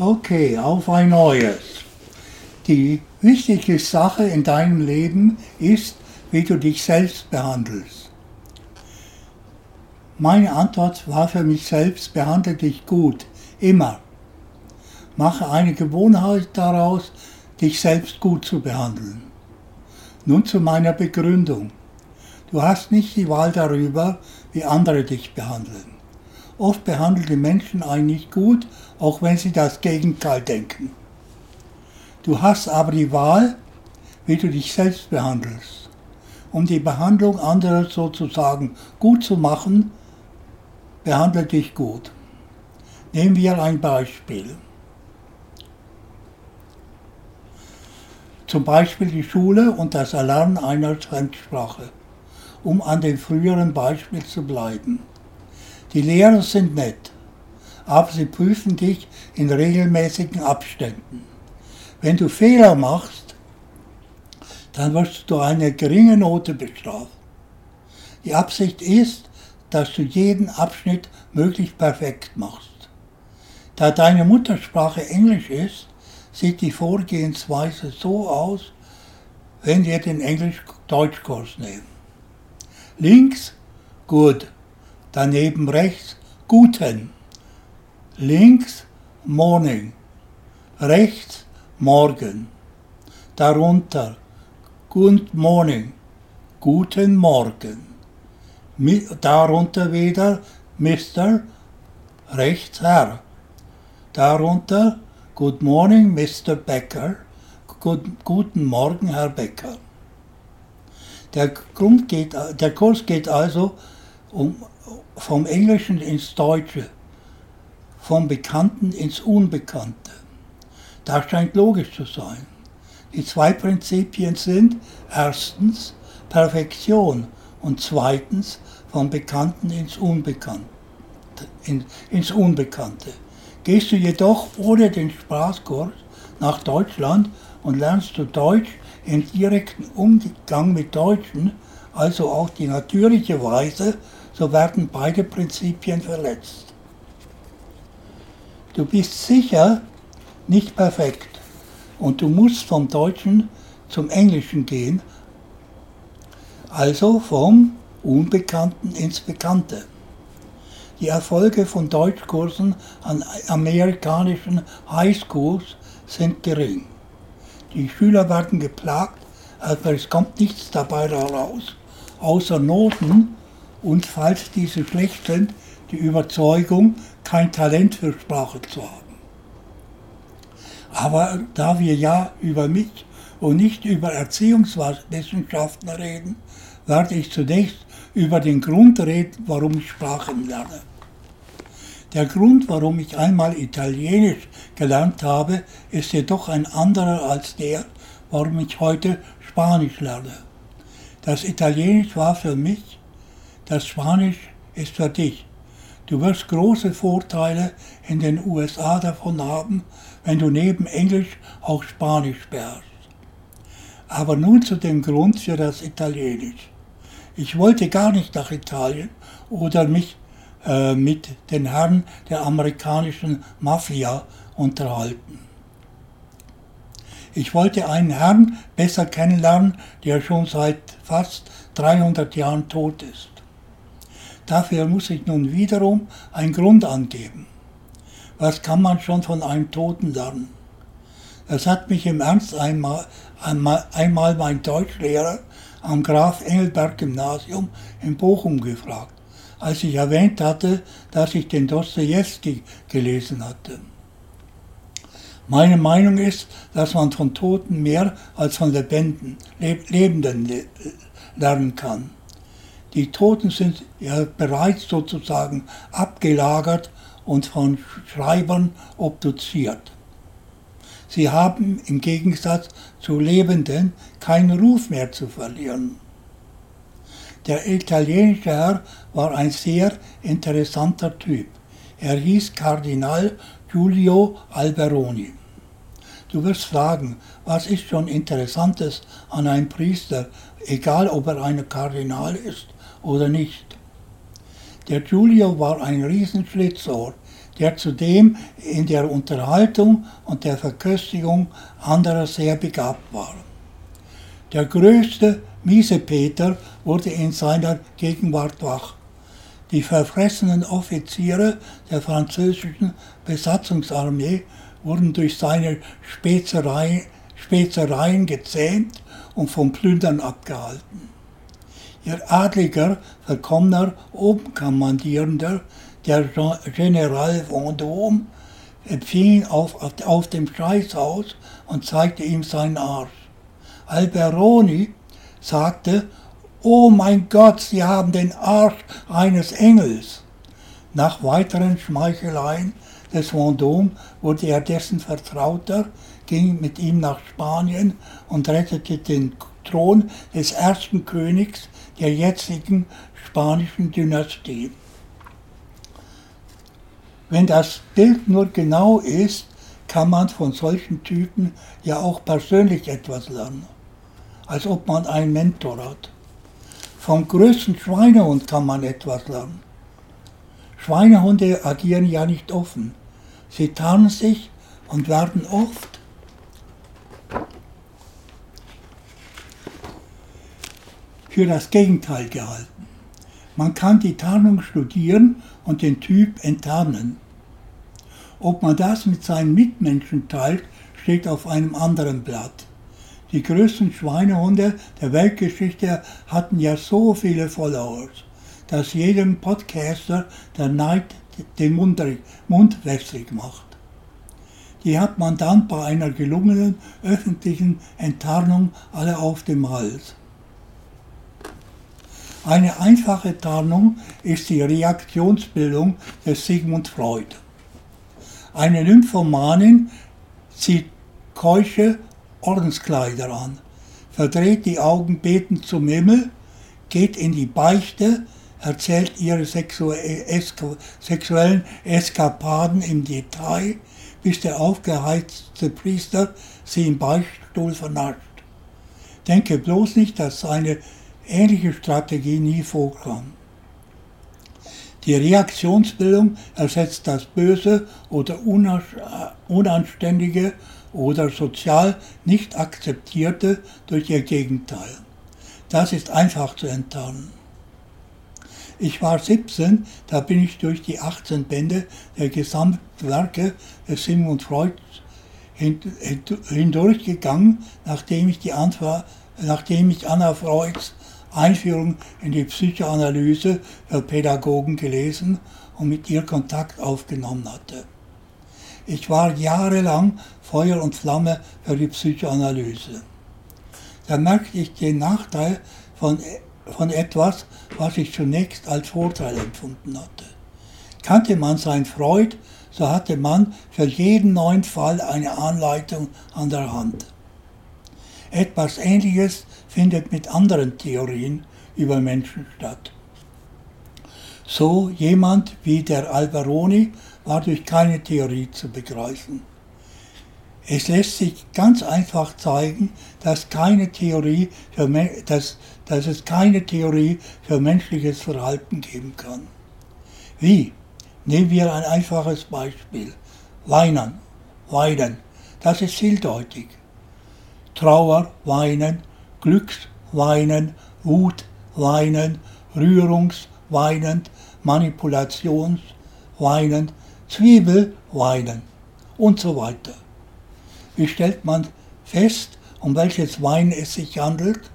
Okay, auf ein neues. Die wichtigste Sache in deinem Leben ist, wie du dich selbst behandelst. Meine Antwort war für mich selbst, behandle dich gut, immer. Mache eine Gewohnheit daraus, dich selbst gut zu behandeln. Nun zu meiner Begründung. Du hast nicht die Wahl darüber, wie andere dich behandeln. Oft behandeln die Menschen einen nicht gut, auch wenn sie das Gegenteil denken. Du hast aber die Wahl, wie du dich selbst behandelst. Um die Behandlung anderer sozusagen gut zu machen, behandle dich gut. Nehmen wir ein Beispiel. Zum Beispiel die Schule und das Erlernen einer Fremdsprache, um an dem früheren Beispiel zu bleiben. Die Lehrer sind nett, aber sie prüfen dich in regelmäßigen Abständen. Wenn du Fehler machst, dann wirst du eine geringe Note bestraft. Die Absicht ist, dass du jeden Abschnitt möglichst perfekt machst. Da deine Muttersprache Englisch ist, sieht die Vorgehensweise so aus, wenn wir den Englisch-Deutsch-Kurs nehmen. Links, gut. Daneben rechts, guten. Links, morning. Rechts, morgen. Darunter, good morning. Guten Morgen. Darunter wieder, Mr. Rechts, Herr. Darunter, Good morning, Mr. Becker. Good, guten Morgen, Herr Becker. Der, Grund geht, der Kurs geht also um, vom Englischen ins Deutsche, vom Bekannten ins Unbekannte. Das scheint logisch zu sein. Die zwei Prinzipien sind erstens Perfektion und zweitens vom Bekannten ins Unbekannte. In, ins Unbekannte. Gehst du jedoch ohne den Sprachkurs nach Deutschland und lernst du Deutsch im direkten Umgang mit Deutschen, also auch die natürliche Weise, so werden beide Prinzipien verletzt. Du bist sicher nicht perfekt und du musst vom Deutschen zum Englischen gehen, also vom Unbekannten ins Bekannte. Die Erfolge von Deutschkursen an amerikanischen Highschools sind gering. Die Schüler werden geplagt, aber es kommt nichts dabei heraus, außer Noten und, falls diese schlecht sind, die Überzeugung, kein Talent für Sprache zu haben. Aber da wir ja über mich und nicht über Erziehungswissenschaften reden, werde ich zunächst über den Grund reden, warum ich Sprachen lerne. Der Grund, warum ich einmal Italienisch gelernt habe, ist jedoch ein anderer als der, warum ich heute Spanisch lerne. Das Italienisch war für mich, das Spanisch ist für dich. Du wirst große Vorteile in den USA davon haben, wenn du neben Englisch auch Spanisch beherrschst. Aber nun zu dem Grund für das Italienisch. Ich wollte gar nicht nach Italien oder mich äh, mit den Herren der amerikanischen Mafia unterhalten. Ich wollte einen Herrn besser kennenlernen, der schon seit fast 300 Jahren tot ist. Dafür muss ich nun wiederum einen Grund angeben. Was kann man schon von einem Toten lernen? Es hat mich im Ernst einmal, einmal, einmal mein Deutschlehrer am Graf Engelberg Gymnasium in Bochum gefragt als ich erwähnt hatte, dass ich den Dostoevsky gelesen hatte. Meine Meinung ist, dass man von Toten mehr als von Lebenden, Lebenden lernen kann. Die Toten sind ja bereits sozusagen abgelagert und von Schreibern obduziert. Sie haben im Gegensatz zu Lebenden keinen Ruf mehr zu verlieren. Der italienische Herr war ein sehr interessanter Typ. Er hieß Kardinal Giulio Alberoni. Du wirst fragen, was ist schon Interessantes an einem Priester, egal ob er ein Kardinal ist oder nicht. Der Giulio war ein Riesenschlitzohr, der zudem in der Unterhaltung und der Verköstigung anderer sehr begabt war. Der größte Miesepeter wurde in seiner Gegenwart wach. Die verfressenen Offiziere der französischen Besatzungsarmee wurden durch seine Spezereien, Spezereien gezähmt und vom Plündern abgehalten. Ihr adliger, verkommener Oberkommandierender, der General Vendôme, empfing ihn auf, auf dem Scheißhaus und zeigte ihm seinen Arsch. Alberoni sagte, Oh mein Gott, Sie haben den Arsch eines Engels. Nach weiteren Schmeicheleien des Vendôme wurde er dessen Vertrauter, ging mit ihm nach Spanien und rettete den Thron des ersten Königs der jetzigen spanischen Dynastie. Wenn das Bild nur genau ist, kann man von solchen Typen ja auch persönlich etwas lernen, als ob man einen Mentor hat. Vom größten Schweinehund kann man etwas lernen. Schweinehunde agieren ja nicht offen. Sie tarnen sich und werden oft für das Gegenteil gehalten. Man kann die Tarnung studieren und den Typ enttarnen. Ob man das mit seinen Mitmenschen teilt, steht auf einem anderen Blatt. Die größten Schweinehunde der Weltgeschichte hatten ja so viele Followers, dass jedem Podcaster der Neid den Mund, Mund wässrig macht. Die hat man dann bei einer gelungenen öffentlichen Enttarnung alle auf dem Hals. Eine einfache Tarnung ist die Reaktionsbildung des Sigmund Freud. Eine Nymphomanin zieht keusche Ordenskleider an, verdreht die Augen betend zum Himmel, geht in die Beichte, erzählt ihre sexuellen Eskapaden im Detail, bis der aufgeheizte Priester sie im Beichtstuhl vernascht. Denke bloß nicht, dass eine ähnliche Strategie nie vorkam. Die Reaktionsbildung ersetzt das Böse oder Unanständige oder sozial nicht akzeptierte durch ihr Gegenteil. Das ist einfach zu enttarnen. Ich war 17, da bin ich durch die 18 Bände der Gesamtwerke des Sigmund Freud hindurchgegangen, nachdem ich, die Antwort, nachdem ich Anna Freuds Einführung in die Psychoanalyse für Pädagogen gelesen und mit ihr Kontakt aufgenommen hatte. Ich war jahrelang Feuer und Flamme für die Psychoanalyse. Da merkte ich den Nachteil von, von etwas, was ich zunächst als Vorteil empfunden hatte. Kannte man sein Freud, so hatte man für jeden neuen Fall eine Anleitung an der Hand. Etwas Ähnliches findet mit anderen Theorien über Menschen statt. So jemand wie der Alberoni war durch keine Theorie zu begreifen. Es lässt sich ganz einfach zeigen, dass, keine Theorie für, dass, dass es keine Theorie für menschliches Verhalten geben kann. Wie? Nehmen wir ein einfaches Beispiel. Weinen, weinen, das ist vieldeutig. Trauer, weinen, Glücksweinen, Wutweinen, Rührungsweinend, Manipulationsweinend, Zwiebelweinen und so weiter. Wie stellt man fest, um welches Wein es sich handelt?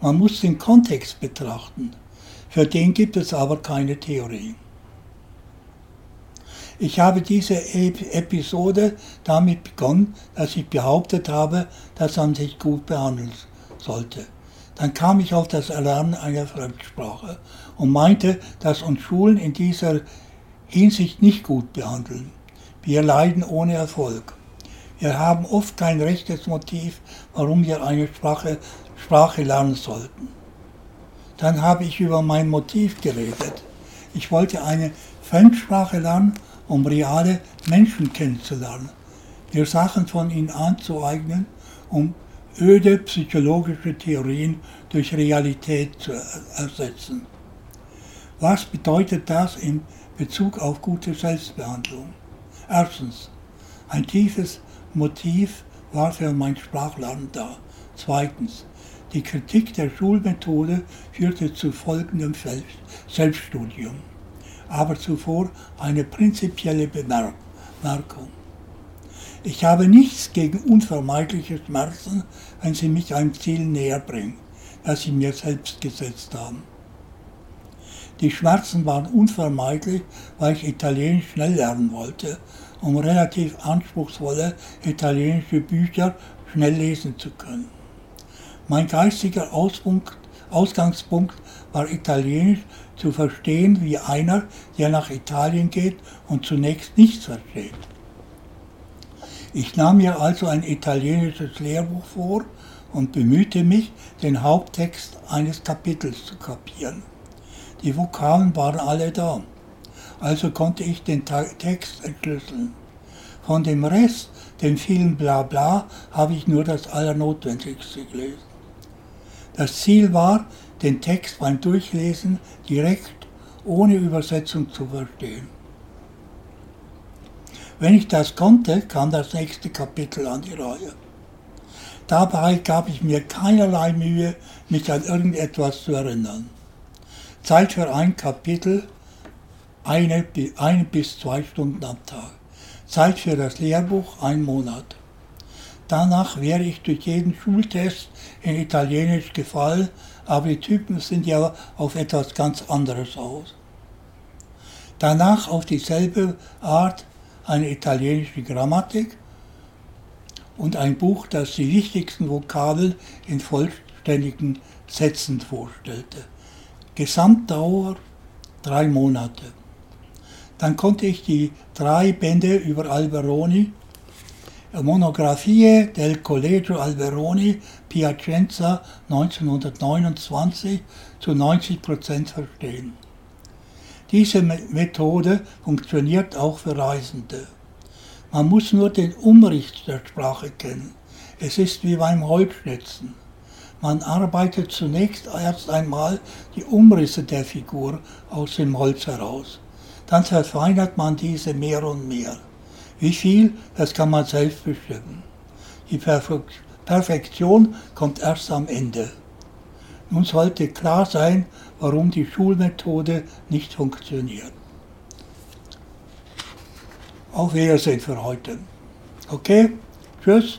Man muss den Kontext betrachten. Für den gibt es aber keine Theorie. Ich habe diese Episode damit begonnen, dass ich behauptet habe, dass man sich gut behandeln sollte. Dann kam ich auf das Erlernen einer Fremdsprache und meinte, dass uns Schulen in dieser Hinsicht nicht gut behandeln. Wir leiden ohne Erfolg. Wir haben oft kein rechtes Motiv, warum wir eine Sprache, Sprache lernen sollten. Dann habe ich über mein Motiv geredet. Ich wollte eine Fremdsprache lernen um reale Menschen kennenzulernen, mir Sachen von ihnen anzueignen, um öde psychologische Theorien durch Realität zu ersetzen. Was bedeutet das in Bezug auf gute Selbstbehandlung? Erstens, ein tiefes Motiv war für mein Sprachlernen da. Zweitens, die Kritik der Schulmethode führte zu folgendem Selbststudium, aber zuvor eine prinzipielle Bemerkung. Ich habe nichts gegen unvermeidliche Schmerzen, wenn sie mich einem Ziel näher bringen, das sie mir selbst gesetzt haben. Die Schmerzen waren unvermeidlich, weil ich Italienisch schnell lernen wollte, um relativ anspruchsvolle italienische Bücher schnell lesen zu können. Mein geistiger Auspunkt, Ausgangspunkt war Italienisch zu verstehen wie einer, der nach Italien geht und zunächst nichts versteht. Ich nahm mir also ein italienisches Lehrbuch vor und bemühte mich, den Haupttext eines Kapitels zu kapieren. Die Vokabeln waren alle da. Also konnte ich den Text entschlüsseln. Von dem Rest, dem vielen Blabla, habe ich nur das Allernotwendigste gelesen. Das Ziel war, den Text beim Durchlesen direkt ohne Übersetzung zu verstehen. Wenn ich das konnte, kam das nächste Kapitel an die Reihe. Dabei gab ich mir keinerlei Mühe, mich an irgendetwas zu erinnern. Zeit für ein Kapitel, eine, eine bis zwei Stunden am Tag. Zeit für das Lehrbuch, ein Monat. Danach wäre ich durch jeden Schultest in Italienisch gefallen, aber die Typen sind ja auf etwas ganz anderes aus. Danach auf dieselbe Art eine italienische Grammatik und ein Buch, das die wichtigsten Vokabeln in vollständigen Sätzen vorstellte. Gesamtdauer drei Monate. Dann konnte ich die drei Bände über Alberoni, Monographie del Collegio Alberoni, Piacenza 1929, zu 90 Prozent verstehen. Diese Methode funktioniert auch für Reisende. Man muss nur den Umricht der Sprache kennen. Es ist wie beim Holzschnitzen. Man arbeitet zunächst erst einmal die Umrisse der Figur aus dem Holz heraus. Dann verfeinert man diese mehr und mehr. Wie viel, das kann man selbst bestimmen. Die Perfektion kommt erst am Ende. Nun sollte klar sein, warum die Schulmethode nicht funktioniert. Auf Wiedersehen für heute. Okay? Tschüss.